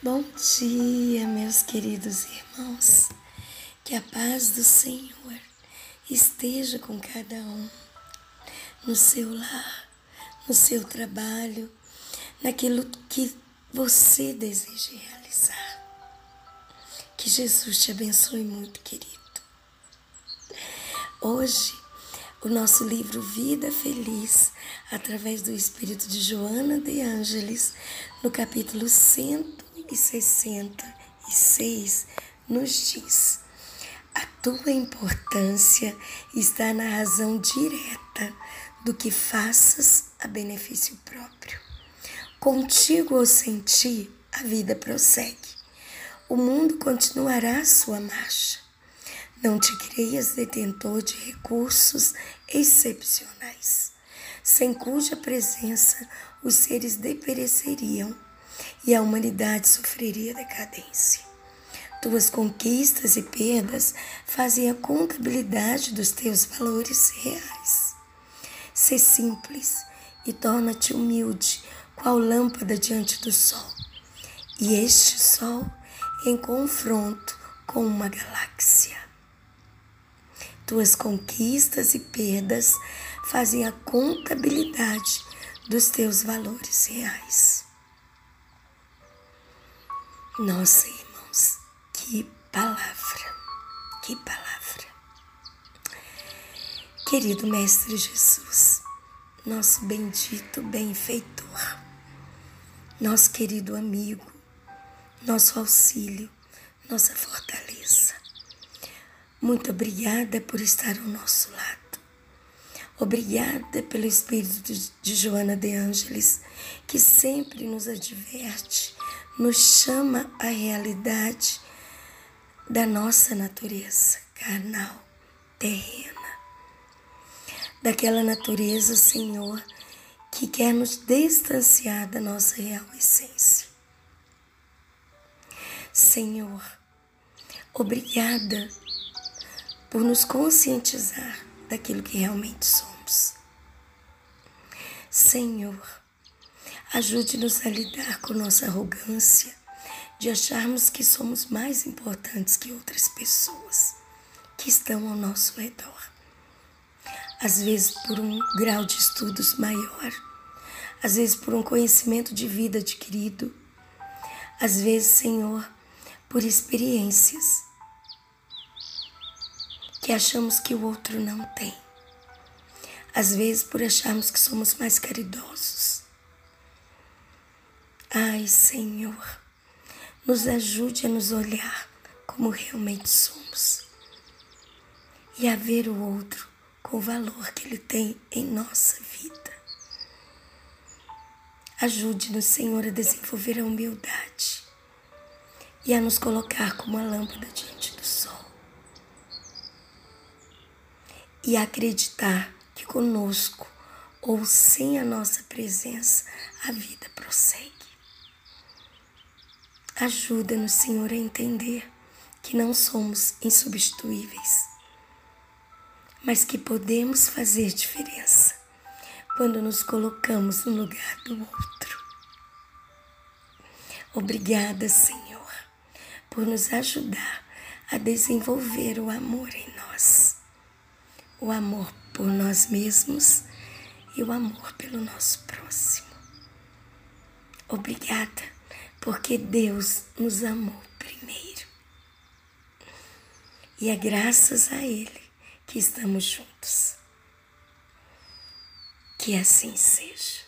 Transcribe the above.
Bom dia, meus queridos irmãos. Que a paz do Senhor esteja com cada um, no seu lar, no seu trabalho, naquilo que você deseja realizar. Que Jesus te abençoe muito, querido. Hoje, o nosso livro Vida Feliz, através do Espírito de Joana de Ângeles, no capítulo 166, nos diz: A tua importância está na razão direta do que faças a benefício próprio. Contigo ou sem ti, a vida prossegue. O mundo continuará a sua marcha não te creias detentor de recursos excepcionais, sem cuja presença os seres depereceriam e a humanidade sofreria decadência. Tuas conquistas e perdas fazem a contabilidade dos teus valores reais. Sê simples e torna-te humilde, qual lâmpada diante do sol. E este sol em confronto com uma galáxia. Tuas conquistas e perdas fazem a contabilidade dos teus valores reais. Nossa, irmãos, que palavra, que palavra. Querido Mestre Jesus, nosso bendito benfeitor, nosso querido amigo, nosso auxílio, nossa fortaleza. Muito obrigada por estar ao nosso lado. Obrigada pelo Espírito de Joana de Ângeles, que sempre nos adverte, nos chama à realidade da nossa natureza carnal, terrena. Daquela natureza, Senhor, que quer nos distanciar da nossa real essência. Senhor, obrigada por nos conscientizar daquilo que realmente somos. Senhor, ajude-nos a lidar com nossa arrogância de acharmos que somos mais importantes que outras pessoas que estão ao nosso redor. Às vezes por um grau de estudos maior, às vezes por um conhecimento de vida adquirido, às vezes, Senhor, por experiências que achamos que o outro não tem. Às vezes, por acharmos que somos mais caridosos. Ai, Senhor, nos ajude a nos olhar como realmente somos e a ver o outro com o valor que ele tem em nossa vida. Ajude-nos, Senhor, a desenvolver a humildade e a nos colocar como a lâmpada diante do sol. e acreditar que conosco ou sem a nossa presença a vida prossegue. Ajuda-nos, Senhor, a entender que não somos insubstituíveis, mas que podemos fazer diferença quando nos colocamos no lugar do outro. Obrigada, Senhor, por nos ajudar a desenvolver o amor em nós o amor por nós mesmos e o amor pelo nosso próximo. Obrigada, porque Deus nos amou primeiro. E é graças a Ele que estamos juntos. Que assim seja.